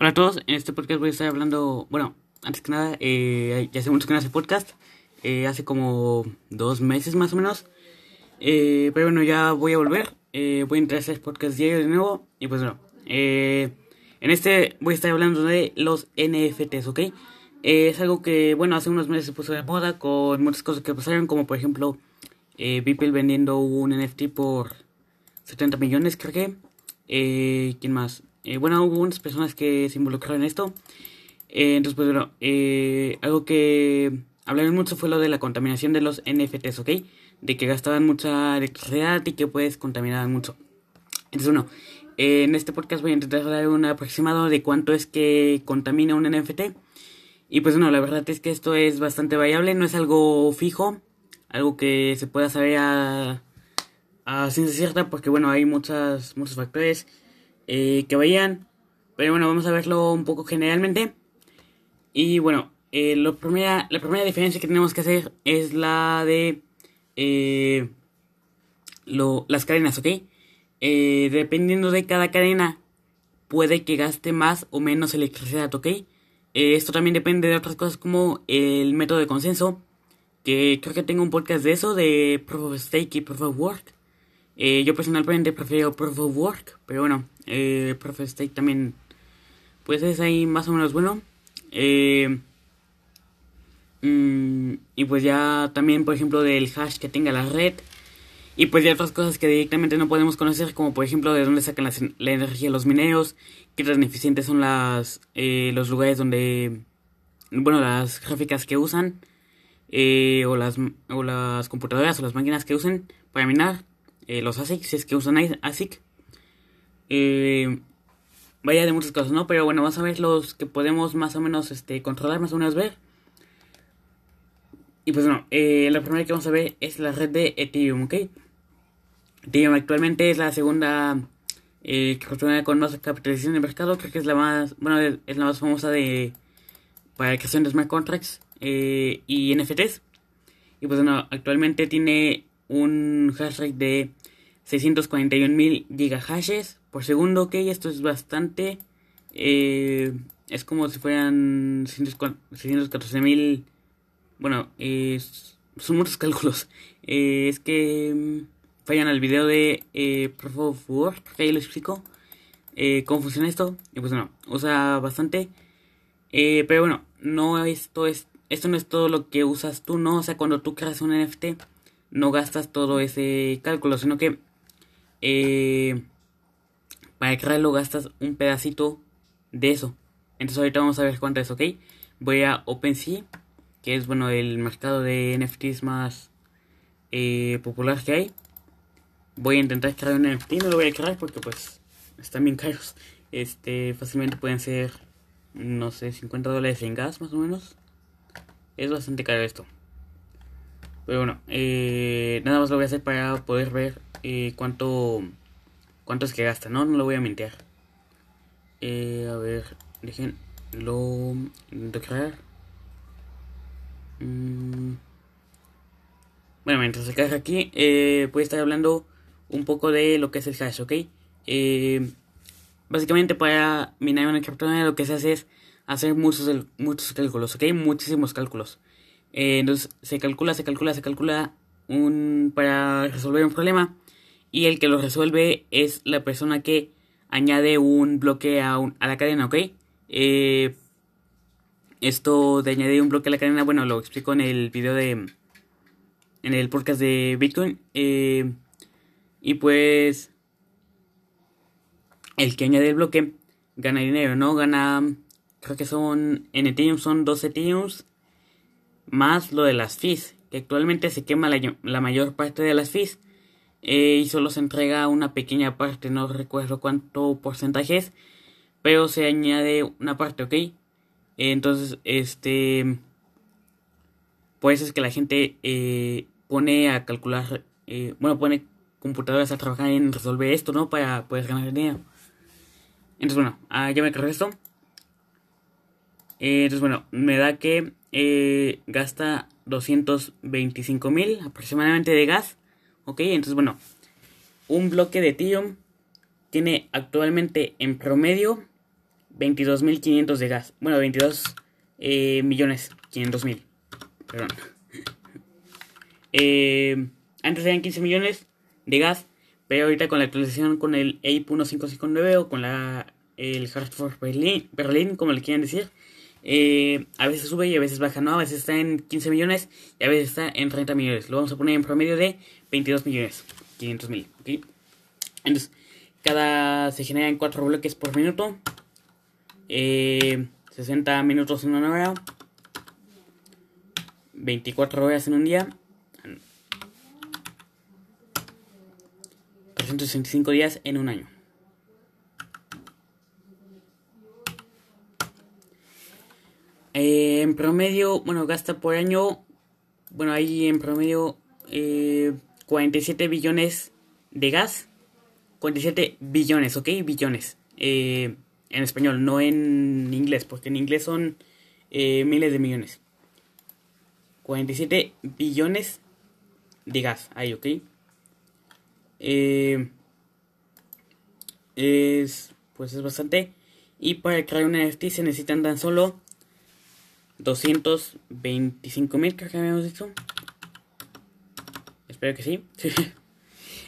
Hola a todos, en este podcast voy a estar hablando, bueno, antes que nada, eh, ya hace mucho que no hace podcast, eh, hace como dos meses más o menos, eh, pero bueno, ya voy a volver, eh, voy a entrar a hacer podcast diario de nuevo, y pues bueno, eh, en este voy a estar hablando de los NFTs, ¿ok? Es algo que, bueno, hace unos meses se puso de moda con muchas cosas que pasaron, como por ejemplo, eh, vendiendo un NFT por 70 millones, creo que. ¿Quién más? Eh, bueno, hubo unas personas que se involucraron en esto. Eh, entonces, pues bueno, eh, algo que hablaron mucho fue lo de la contaminación de los NFTs, ¿ok? De que gastaban mucha electricidad y que pues contaminaban mucho. Entonces, bueno, en este podcast voy a intentar dar un aproximado de cuánto es que contamina un NFT. Y pues bueno, la verdad es que esto es bastante variable, no es algo fijo, algo que se pueda saber a, a ciencia cierta, porque bueno, hay muchas, muchos factores eh, que varían. Pero bueno, vamos a verlo un poco generalmente. Y bueno, eh, primera, la primera diferencia que tenemos que hacer es la de eh, lo, las cadenas, ¿ok? Eh, dependiendo de cada cadena, puede que gaste más o menos electricidad, ¿ok? Eh, esto también depende de otras cosas como el método de consenso, que creo que tengo un podcast de eso, de Proof of Stake y Proof of Work. Eh, yo personalmente prefiero Proof of Work, pero bueno, eh, Proof of Stake también, pues es ahí más o menos bueno. Eh, mm, y pues ya también, por ejemplo, del hash que tenga la red. Y pues ya otras cosas que directamente no podemos conocer, como por ejemplo de dónde sacan la energía los mineros, qué tan eficientes son las eh, los lugares donde, bueno, las gráficas que usan, eh, o, las, o las computadoras o las máquinas que usen para minar, eh, los ASIC, si es que usan ASIC. Eh, vaya de muchas cosas, ¿no? Pero bueno, vamos a ver los que podemos más o menos este, controlar, más o menos ver. Y pues bueno, eh, la primera que vamos a ver es la red de Ethereum, ¿ok? Ethereum actualmente es la segunda eh, criptomoneda con más capitalización de mercado, creo que es la más, bueno, es la más famosa de para la creación de smart contracts y NFTs. Y pues bueno, actualmente tiene un hash rate de 641.000 gigahashes por segundo, ok, esto es bastante. eh, es como si fueran 614.000 bueno, eh, son muchos cálculos. Eh, es que mm, fallan al video de eh, Proof of Work, que ahí lo explico eh, cómo funciona esto. Y pues bueno, usa bastante. Pero bueno, no esto es esto no es todo lo que usas tú, ¿no? O sea, cuando tú creas un NFT, no gastas todo ese cálculo, sino que eh, para crearlo gastas un pedacito de eso. Entonces ahorita vamos a ver cuánto es, ¿ok? Voy a OpenSea, que es bueno el mercado de NFTs más eh, popular que hay. Voy a intentar crear un NFT, no lo voy a crear porque pues están bien caros. Este, fácilmente pueden ser, no sé, 50 dólares en gas más o menos. Es bastante caro esto. Pero bueno, eh, nada más lo voy a hacer para poder ver eh, cuánto, cuánto es que gasta, ¿no? No lo voy a mentir. Eh, a ver, dejen lo intento crear. Mm. Bueno, mientras se carga aquí, eh, voy a estar hablando un poco de lo que es el hash, ¿ok? Eh, básicamente para minar una criptomoneda lo que se hace es hacer muchos, muchos cálculos, ¿ok? Muchísimos cálculos. Eh, entonces se calcula, se calcula, se calcula un, para resolver un problema y el que lo resuelve es la persona que añade un bloque a, un- a la cadena, ¿ok? Eh, esto de añadir un bloque a la cadena, bueno, lo explico en el video de... En el podcast de Bitcoin. eh, y pues... El que añade el bloque gana dinero, ¿no? Gana... Creo que son... En Ethereum son 12 Ethereums. Más lo de las fees. Que actualmente se quema la, la mayor parte de las fees. Eh, y solo se entrega una pequeña parte. No recuerdo cuánto porcentaje es. Pero se añade una parte, ¿ok? Entonces, este... Por eso es que la gente eh, pone a calcular, eh, bueno, pone computadoras a trabajar en resolver esto, ¿no? Para poder ganar dinero. Entonces, bueno, ah, ya me cargó esto. Eh, entonces, bueno, me da que eh, gasta 225 mil aproximadamente de gas. Ok, entonces, bueno, un bloque de Ethereum tiene actualmente en promedio 22.500 de gas. Bueno, 22 eh, millones 500 mil. Perdón. Eh, antes eran 15 millones de gas, pero ahorita con la actualización con el EIP 1559 o con la el Hartford Berlin, Berlin como le quieran decir, eh, a veces sube y a veces baja, ¿no? A veces está en 15 millones y a veces está en 30 millones. Lo vamos a poner en promedio de 22 millones 500 mil, ¿ok? Entonces, cada se genera en 4 bloques por minuto. Eh, 60 minutos en una hora. 24 horas en un día. 365 días en un año. Eh, en promedio, bueno, gasta por año, bueno, hay en promedio eh, 47 billones de gas. 47 billones, ¿ok? Billones. Eh, en español, no en inglés, porque en inglés son eh, miles de millones. 47 billones de gas, ahí, ¿ok? Es, pues es bastante. Y para crear un NFT se necesitan tan solo 225 mil, creo que habíamos dicho. Espero que sí.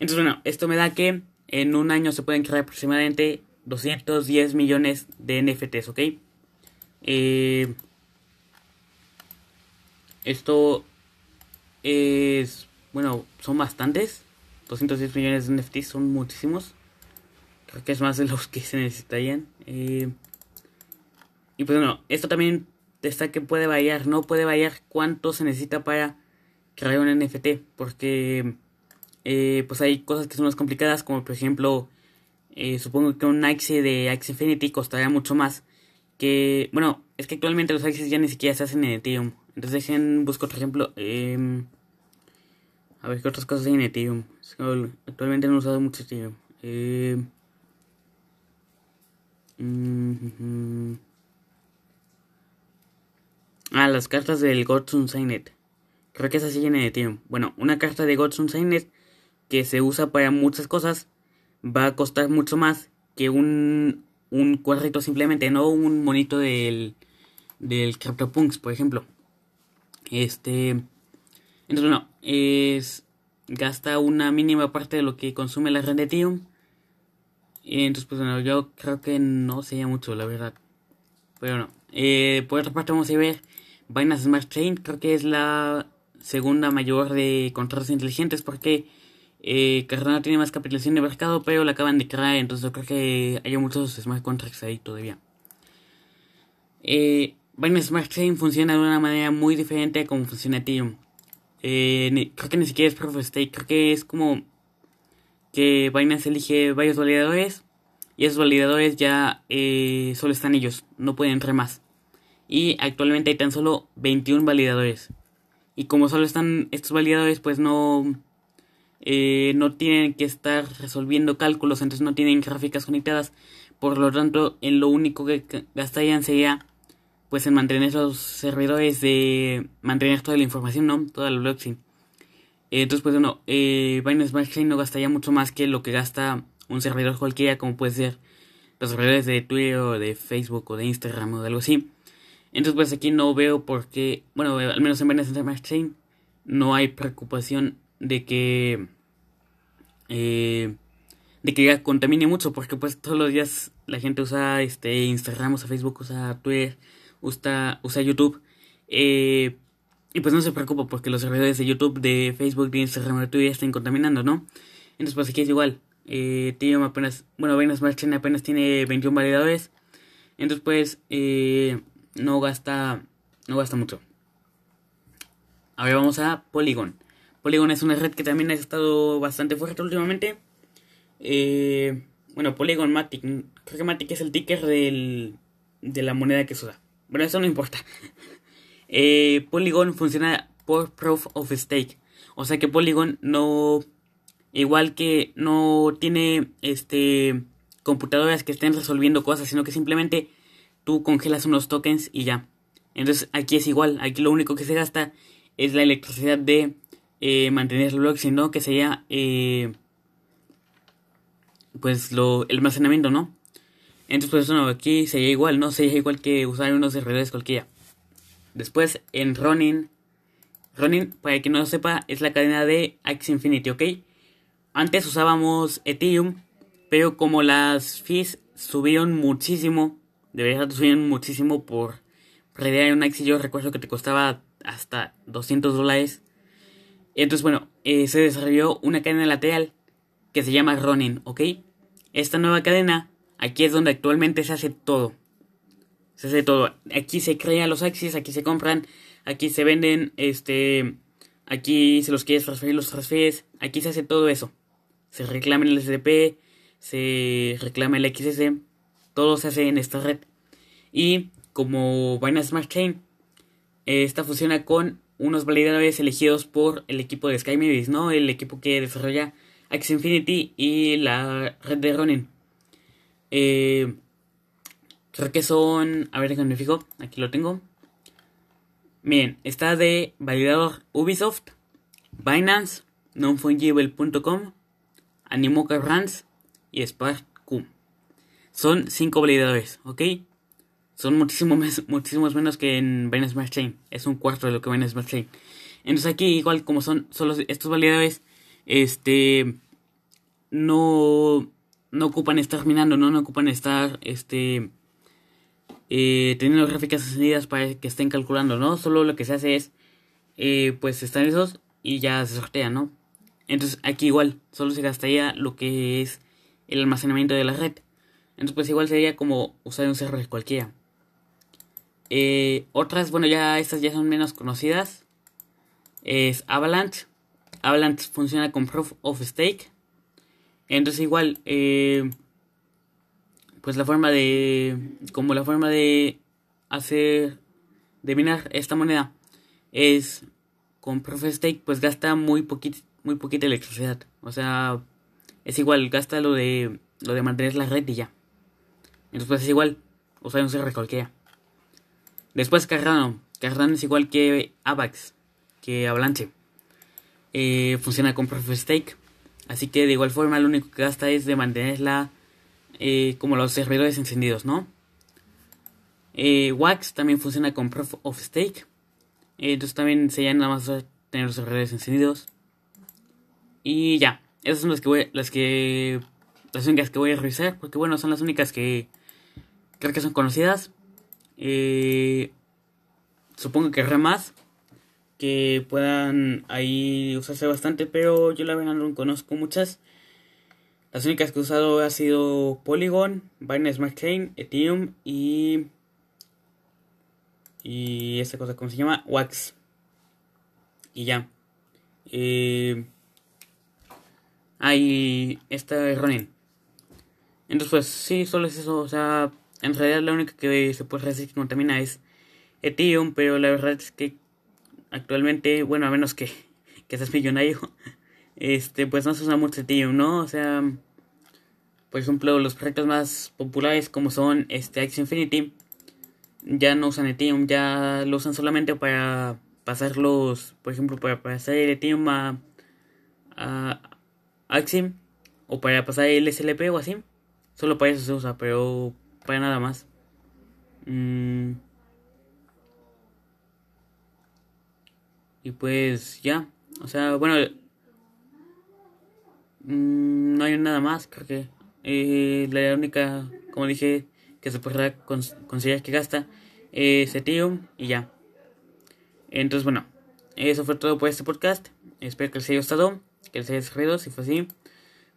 Entonces, bueno, esto me da que en un año se pueden crear aproximadamente 210 millones de NFTs, ¿ok? Eh, esto es, bueno, son bastantes. 210 millones de NFTs son muchísimos. Creo que es más de los que se necesitarían. Eh, y pues bueno, esto también está que puede variar, no puede variar cuánto se necesita para crear un NFT, porque eh, pues hay cosas que son más complicadas, como por ejemplo, eh, supongo que un Axie de Axie Infinity costaría mucho más que, bueno, es que actualmente los Axies ya ni siquiera se hacen en Ethereum, entonces dejen, busco otro ejemplo, eh, a ver qué otras cosas hay en Ethereum, actualmente no he usado mucho Ethereum, eh, mm, Ah, las cartas del Gods Unsigned. Creo que esas siguen en Ethereum. Bueno, una carta de Gods Unsigned que se usa para muchas cosas va a costar mucho más que un, un cuadrito simplemente, no un monito del, del CryptoPunks, por ejemplo. Este. Entonces, bueno, es. Gasta una mínima parte de lo que consume la red de Ethereum. Entonces, pues bueno, yo creo que no sería mucho, la verdad. Pero no. Eh, por otra parte, vamos a ver Binance Smart Chain. Creo que es la segunda mayor de contratos inteligentes porque eh, Cardano tiene más capitalización de mercado, pero la acaban de crear. Entonces, creo que hay muchos smart contracts ahí todavía. Eh, Binance Smart Chain funciona de una manera muy diferente a como funciona Ethereum. Eh, creo que ni siquiera es Proof of Stake. Creo que es como que Binance elige varios validadores y esos validadores ya eh, solo están ellos, no pueden entrar más. Y actualmente hay tan solo 21 validadores. Y como solo están estos validadores, pues no, eh, no tienen que estar resolviendo cálculos, entonces no tienen gráficas conectadas. Por lo tanto, en lo único que gastarían sería pues en mantener esos servidores de mantener toda la información, ¿no? Toda la blockchain. Entonces, pues bueno, eh, Binance Smart Chain no gastaría mucho más que lo que gasta un servidor cualquiera, como puede ser los servidores de Twitter o de Facebook o de Instagram o de algo así. Entonces, pues aquí no veo por qué, bueno, al menos en Smart Chain no hay preocupación de que eh, de que ya contamine mucho, porque pues todos los días la gente usa este Instagram, usa Facebook, usa Twitter, usa, usa YouTube. Eh, y pues no se preocupa porque los servidores de YouTube, de Facebook, de Instagram, de Twitter estén contaminando, ¿no? Entonces pues aquí es igual. Eh, Ethereum apenas, bueno, Smart Chain apenas tiene 21 validadores. Entonces pues eh, no gasta, no gasta mucho. Ahora vamos a Polygon. Polygon es una red que también ha estado bastante fuerte últimamente. Eh, bueno, Polygon Matic. Creo que Matic es el ticker del, de la moneda que se usa. Bueno, eso no importa. Eh, Polygon funciona por Proof of Stake. O sea que Polygon no igual que no tiene este computadoras que estén resolviendo cosas, sino que simplemente tú congelas unos tokens y ya. Entonces aquí es igual, aquí lo único que se gasta es la electricidad de eh, mantener el blockchain, ¿no? Que sería eh, pues lo, el almacenamiento, ¿no? Entonces, pues bueno, aquí sería igual, ¿no? Sería igual que usar unos servidores cualquiera. Después, en Ronin. Ronin, para quien no lo sepa, es la cadena de Axie Infinity, ¿ok? Antes usábamos Ethereum, pero como las fees subieron muchísimo, de verdad muchísimo por realidad un Axie, yo recuerdo que te costaba hasta 200 dólares. Entonces, bueno, eh, se desarrolló una cadena lateral que se llama Ronin, ¿ok? Esta nueva cadena, aquí es donde actualmente se hace todo. Se hace todo. Aquí se crean los Axies, aquí se compran, aquí se venden, este, aquí se los quieres transferir, los transfieres, aquí se hace todo eso. Se reclama el SDP, se reclama el XS, todo se hace en esta red. Y como Binance Smart Chain, esta funciona con unos validadores elegidos por el equipo de Sky ¿no? El equipo que desarrolla Axie Infinity y la red de Ronin. Eh, creo que son. A ver, déjame fijo. Aquí lo tengo. Miren, está de validador Ubisoft, Binance, nonfungible.com, Animoca Brands y SparkQ. Son cinco validadores, ¿ok? Son muchísimos, muchísimos menos que en Binance Smart Chain. Es un cuarto de lo que Binance Smart Chain. Entonces aquí, igual como son solo estos validadores, este, no, no ocupan estar minando, no, no ocupan estar, este, eh, teniendo gráficas encendidas para que estén calculando, ¿no? Solo lo que se hace es, eh, pues están esos y ya se sortean, ¿no? Entonces aquí igual, solo se gastaría lo que es el almacenamiento de la red. Entonces pues igual sería como usar un server cualquiera. Eh, otras, bueno, ya estas ya son menos conocidas. Es Avalanche. Avalanche funciona con Proof of Stake. Entonces igual, eh, pues la forma de, como la forma de hacer, de minar esta moneda es con Proof of Stake, pues gasta muy muy poquita electricidad. O sea, es igual, gasta lo de, lo de mantener la red y ya. Pues es igual, un CR cualquiera. Después Cardano. Cardano es igual que Avax, que Avalanche. Eh, funciona con Proof of Stake. Así que de igual forma lo único que gasta es de mantenerla eh, como los servidores encendidos, ¿no? Eh, Wax también funciona con Proof of Stake. entonces también sería nada más tener los servidores encendidos. Y ya, esas son las que voy, las que las únicas que voy a revisar, porque bueno, son las únicas que creo que son conocidas. Eh, supongo que habrá más que puedan ahí usarse bastante, pero yo la verdad no conozco muchas. Las únicas que he usado ha sido Polygon, Binance Smart Chain, Ethereum y y esta cosa cómo se llama Wax y ya. Eh, Ronin. Entonces pues sí, solo es eso, o sea, en realidad la única que se puede decir que contamina es Ethereum, pero la verdad es que actualmente, bueno, a menos que, que seas millonario, este, pues no se usa mucho Ethereum, ¿no? O sea, por ejemplo, los proyectos más populares como son este Axie Infinity, ya no usan Ethereum, ya lo usan solamente para pasarlos, por ejemplo, para pasar el Ethereum a, a o para pasar el SLP o así. Solo para eso se usa, pero para nada más. Mm. Y pues ya, o sea, bueno, mm, no hay nada más, creo que eh, la única, como dije, que se podrá considerar que gasta es Ethereum y ya. Entonces, bueno, eso fue todo por este podcast. Espero que les haya gustado, que les haya servido. Si fue así,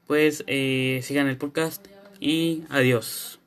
pues eh, sigan el podcast y adiós.